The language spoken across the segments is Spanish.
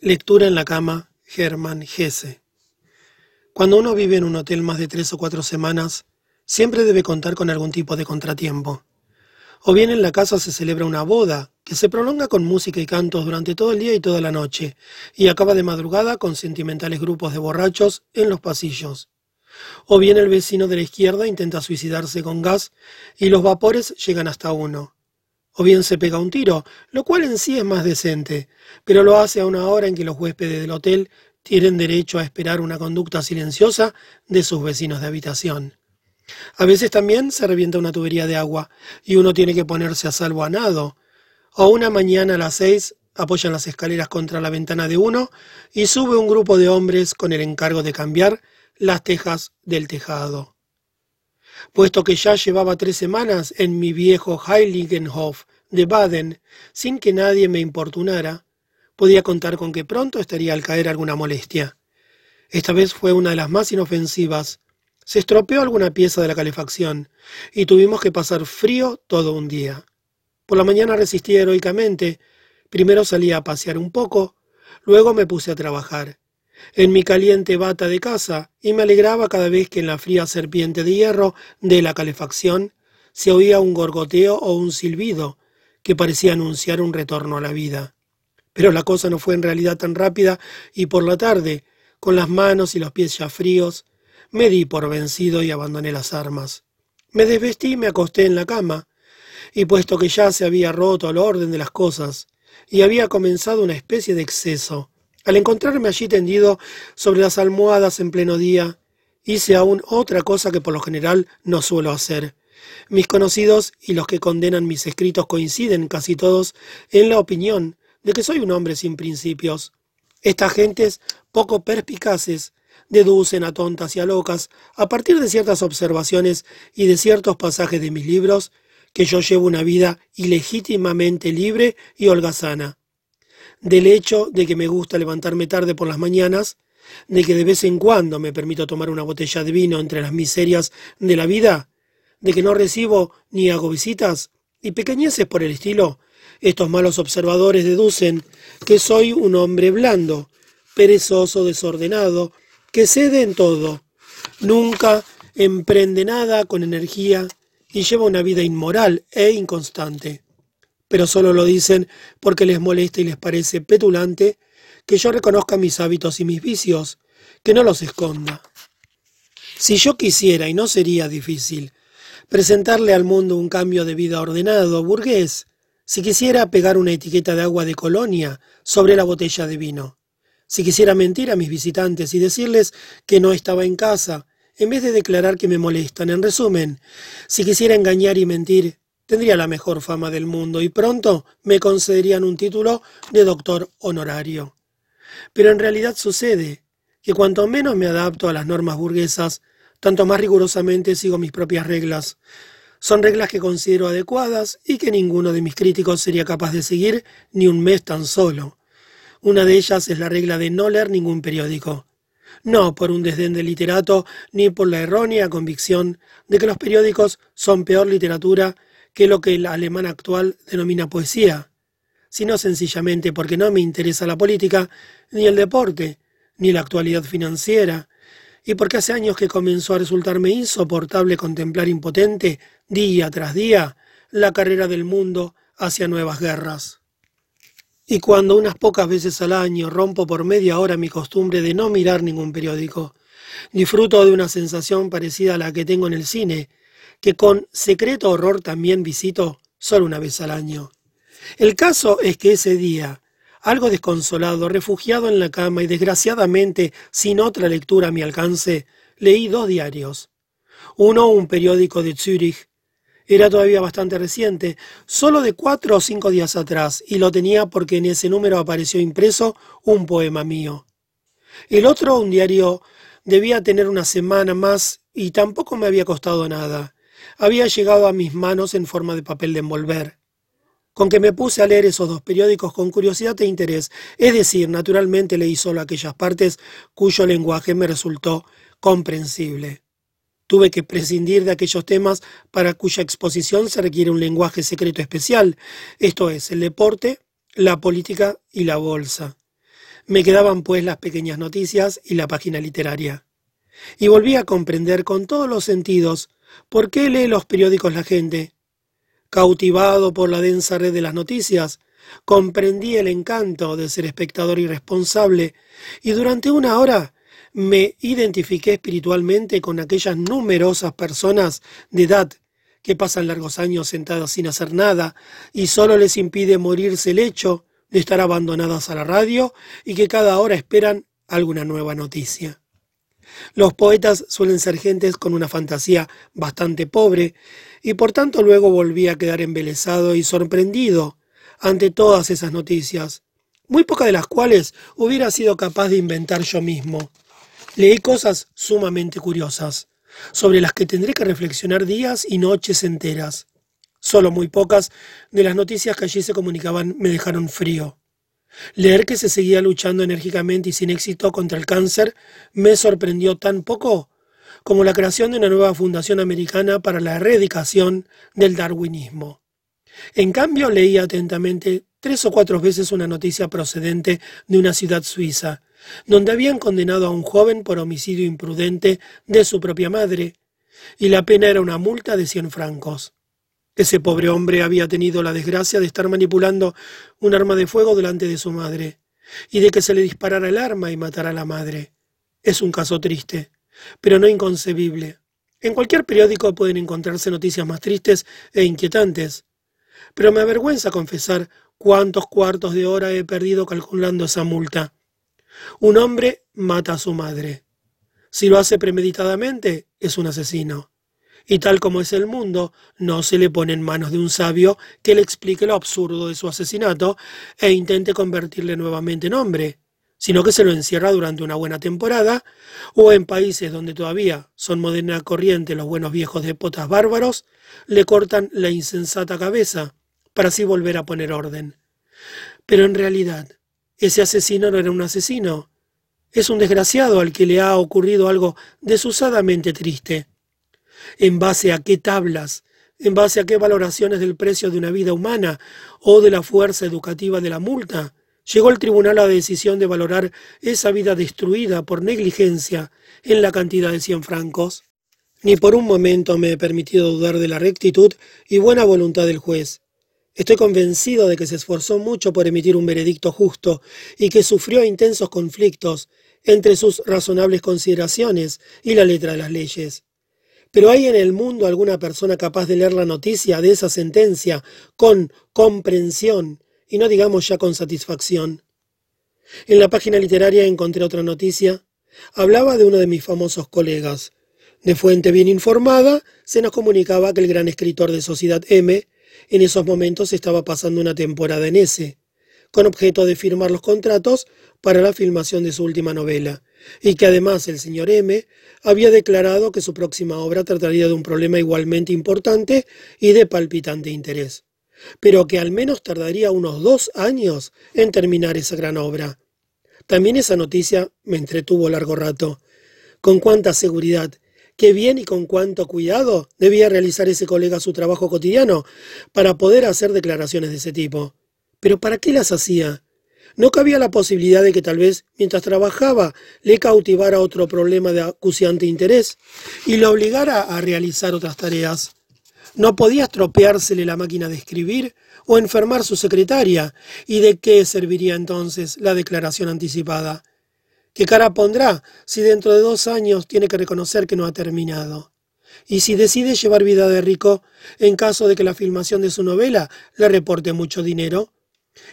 Lectura en la cama, Germán Gese. Cuando uno vive en un hotel más de tres o cuatro semanas, siempre debe contar con algún tipo de contratiempo. O bien en la casa se celebra una boda, que se prolonga con música y cantos durante todo el día y toda la noche, y acaba de madrugada con sentimentales grupos de borrachos en los pasillos. O bien el vecino de la izquierda intenta suicidarse con gas y los vapores llegan hasta uno o bien se pega un tiro, lo cual en sí es más decente, pero lo hace a una hora en que los huéspedes del hotel tienen derecho a esperar una conducta silenciosa de sus vecinos de habitación. A veces también se revienta una tubería de agua y uno tiene que ponerse a salvo a nado. O una mañana a las seis apoyan las escaleras contra la ventana de uno y sube un grupo de hombres con el encargo de cambiar las tejas del tejado puesto que ya llevaba tres semanas en mi viejo Heiligenhof de Baden, sin que nadie me importunara, podía contar con que pronto estaría al caer alguna molestia. Esta vez fue una de las más inofensivas. Se estropeó alguna pieza de la calefacción y tuvimos que pasar frío todo un día. Por la mañana resistí heroicamente. Primero salí a pasear un poco, luego me puse a trabajar en mi caliente bata de casa y me alegraba cada vez que en la fría serpiente de hierro de la calefacción se oía un gorgoteo o un silbido que parecía anunciar un retorno a la vida. Pero la cosa no fue en realidad tan rápida y por la tarde, con las manos y los pies ya fríos, me di por vencido y abandoné las armas. Me desvestí y me acosté en la cama, y puesto que ya se había roto el orden de las cosas, y había comenzado una especie de exceso, al encontrarme allí tendido sobre las almohadas en pleno día, hice aún otra cosa que por lo general no suelo hacer. Mis conocidos y los que condenan mis escritos coinciden casi todos en la opinión de que soy un hombre sin principios. Estas gentes poco perspicaces deducen a tontas y a locas, a partir de ciertas observaciones y de ciertos pasajes de mis libros, que yo llevo una vida ilegítimamente libre y holgazana del hecho de que me gusta levantarme tarde por las mañanas, de que de vez en cuando me permito tomar una botella de vino entre las miserias de la vida, de que no recibo ni hago visitas, y pequeñeces por el estilo, estos malos observadores deducen que soy un hombre blando, perezoso, desordenado, que cede en todo, nunca emprende nada con energía y lleva una vida inmoral e inconstante pero solo lo dicen porque les molesta y les parece petulante que yo reconozca mis hábitos y mis vicios, que no los esconda. Si yo quisiera, y no sería difícil, presentarle al mundo un cambio de vida ordenado, burgués, si quisiera pegar una etiqueta de agua de colonia sobre la botella de vino, si quisiera mentir a mis visitantes y decirles que no estaba en casa, en vez de declarar que me molestan, en resumen, si quisiera engañar y mentir tendría la mejor fama del mundo y pronto me concederían un título de doctor honorario. Pero en realidad sucede que cuanto menos me adapto a las normas burguesas, tanto más rigurosamente sigo mis propias reglas. Son reglas que considero adecuadas y que ninguno de mis críticos sería capaz de seguir ni un mes tan solo. Una de ellas es la regla de no leer ningún periódico. No por un desdén del literato, ni por la errónea convicción de que los periódicos son peor literatura que lo que el alemán actual denomina poesía, sino sencillamente porque no me interesa la política, ni el deporte, ni la actualidad financiera, y porque hace años que comenzó a resultarme insoportable contemplar impotente, día tras día, la carrera del mundo hacia nuevas guerras. Y cuando unas pocas veces al año rompo por media hora mi costumbre de no mirar ningún periódico, disfruto de una sensación parecida a la que tengo en el cine, que con secreto horror también visito solo una vez al año. El caso es que ese día, algo desconsolado, refugiado en la cama y desgraciadamente sin otra lectura a mi alcance, leí dos diarios. Uno, un periódico de Zúrich. Era todavía bastante reciente, solo de cuatro o cinco días atrás, y lo tenía porque en ese número apareció impreso un poema mío. El otro, un diario, debía tener una semana más y tampoco me había costado nada había llegado a mis manos en forma de papel de envolver. Con que me puse a leer esos dos periódicos con curiosidad e interés, es decir, naturalmente leí solo aquellas partes cuyo lenguaje me resultó comprensible. Tuve que prescindir de aquellos temas para cuya exposición se requiere un lenguaje secreto especial, esto es, el deporte, la política y la bolsa. Me quedaban pues las pequeñas noticias y la página literaria. Y volví a comprender con todos los sentidos por qué lee los periódicos la gente. Cautivado por la densa red de las noticias, comprendí el encanto de ser espectador irresponsable y durante una hora me identifiqué espiritualmente con aquellas numerosas personas de edad que pasan largos años sentadas sin hacer nada y solo les impide morirse el hecho de estar abandonadas a la radio y que cada hora esperan alguna nueva noticia. Los poetas suelen ser gentes con una fantasía bastante pobre y por tanto luego volví a quedar embelesado y sorprendido ante todas esas noticias, muy pocas de las cuales hubiera sido capaz de inventar yo mismo. Leí cosas sumamente curiosas sobre las que tendré que reflexionar días y noches enteras. Solo muy pocas de las noticias que allí se comunicaban me dejaron frío. Leer que se seguía luchando enérgicamente y sin éxito contra el cáncer me sorprendió tan poco como la creación de una nueva fundación americana para la erradicación del darwinismo. En cambio, leí atentamente tres o cuatro veces una noticia procedente de una ciudad suiza, donde habían condenado a un joven por homicidio imprudente de su propia madre, y la pena era una multa de cien francos. Ese pobre hombre había tenido la desgracia de estar manipulando un arma de fuego delante de su madre, y de que se le disparara el arma y matara a la madre. Es un caso triste, pero no inconcebible. En cualquier periódico pueden encontrarse noticias más tristes e inquietantes, pero me avergüenza confesar cuántos cuartos de hora he perdido calculando esa multa. Un hombre mata a su madre. Si lo hace premeditadamente, es un asesino. Y tal como es el mundo, no se le pone en manos de un sabio que le explique lo absurdo de su asesinato e intente convertirle nuevamente en hombre, sino que se lo encierra durante una buena temporada, o en países donde todavía son moderna corriente los buenos viejos de potas bárbaros, le cortan la insensata cabeza, para así volver a poner orden. Pero en realidad, ese asesino no era un asesino. Es un desgraciado al que le ha ocurrido algo desusadamente triste. ¿En base a qué tablas? ¿En base a qué valoraciones del precio de una vida humana o de la fuerza educativa de la multa? Llegó el tribunal a la decisión de valorar esa vida destruida por negligencia en la cantidad de cien francos. Ni por un momento me he permitido dudar de la rectitud y buena voluntad del juez. Estoy convencido de que se esforzó mucho por emitir un veredicto justo y que sufrió intensos conflictos entre sus razonables consideraciones y la letra de las leyes. Pero ¿hay en el mundo alguna persona capaz de leer la noticia de esa sentencia con comprensión y no digamos ya con satisfacción? En la página literaria encontré otra noticia. Hablaba de uno de mis famosos colegas. De fuente bien informada, se nos comunicaba que el gran escritor de Sociedad M en esos momentos estaba pasando una temporada en ese, con objeto de firmar los contratos para la filmación de su última novela, y que además el señor M había declarado que su próxima obra trataría de un problema igualmente importante y de palpitante interés, pero que al menos tardaría unos dos años en terminar esa gran obra. También esa noticia me entretuvo largo rato. Con cuánta seguridad qué bien y con cuánto cuidado debía realizar ese colega su trabajo cotidiano para poder hacer declaraciones de ese tipo. Pero ¿para qué las hacía? ¿No cabía la posibilidad de que tal vez, mientras trabajaba, le cautivara otro problema de acuciante interés y lo obligara a realizar otras tareas? ¿No podía estropeársele la máquina de escribir o enfermar su secretaria? ¿Y de qué serviría entonces la declaración anticipada? ¿Qué cara pondrá si dentro de dos años tiene que reconocer que no ha terminado? Y si decide llevar vida de rico en caso de que la filmación de su novela le reporte mucho dinero,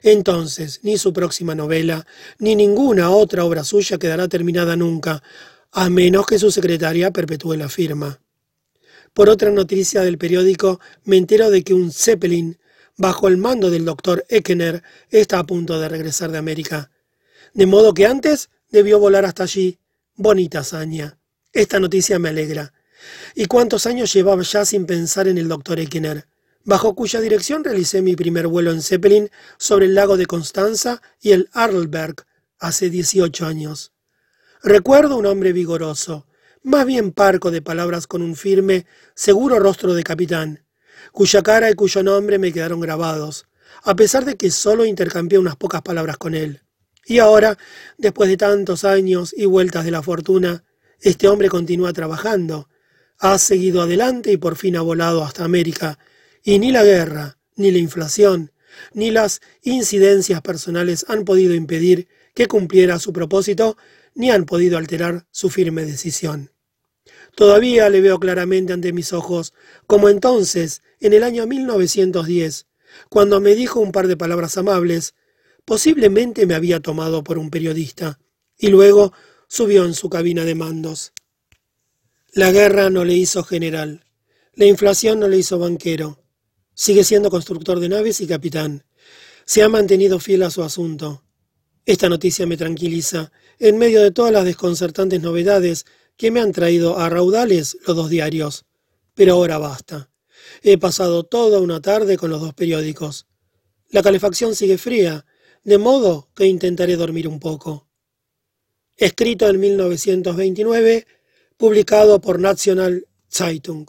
entonces ni su próxima novela ni ninguna otra obra suya quedará terminada nunca, a menos que su secretaria perpetúe la firma. Por otra noticia del periódico me entero de que un Zeppelin, bajo el mando del doctor Eckener, está a punto de regresar de América. De modo que antes debió volar hasta allí. Bonita hazaña. Esta noticia me alegra. ¿Y cuántos años llevaba ya sin pensar en el doctor Ekener? Bajo cuya dirección realicé mi primer vuelo en Zeppelin sobre el lago de Constanza y el Arlberg hace 18 años. Recuerdo un hombre vigoroso, más bien parco de palabras con un firme, seguro rostro de capitán, cuya cara y cuyo nombre me quedaron grabados, a pesar de que solo intercambié unas pocas palabras con él. Y ahora, después de tantos años y vueltas de la fortuna, este hombre continúa trabajando, ha seguido adelante y por fin ha volado hasta América, y ni la guerra, ni la inflación, ni las incidencias personales han podido impedir que cumpliera su propósito, ni han podido alterar su firme decisión. Todavía le veo claramente ante mis ojos, como entonces, en el año 1910, cuando me dijo un par de palabras amables, posiblemente me había tomado por un periodista, y luego subió en su cabina de mandos. La guerra no le hizo general, la inflación no le hizo banquero, sigue siendo constructor de naves y capitán. Se ha mantenido fiel a su asunto. Esta noticia me tranquiliza, en medio de todas las desconcertantes novedades que me han traído a raudales los dos diarios. Pero ahora basta. He pasado toda una tarde con los dos periódicos. La calefacción sigue fría, de modo que intentaré dormir un poco. Escrito en 1929, publicado por National Zeitung.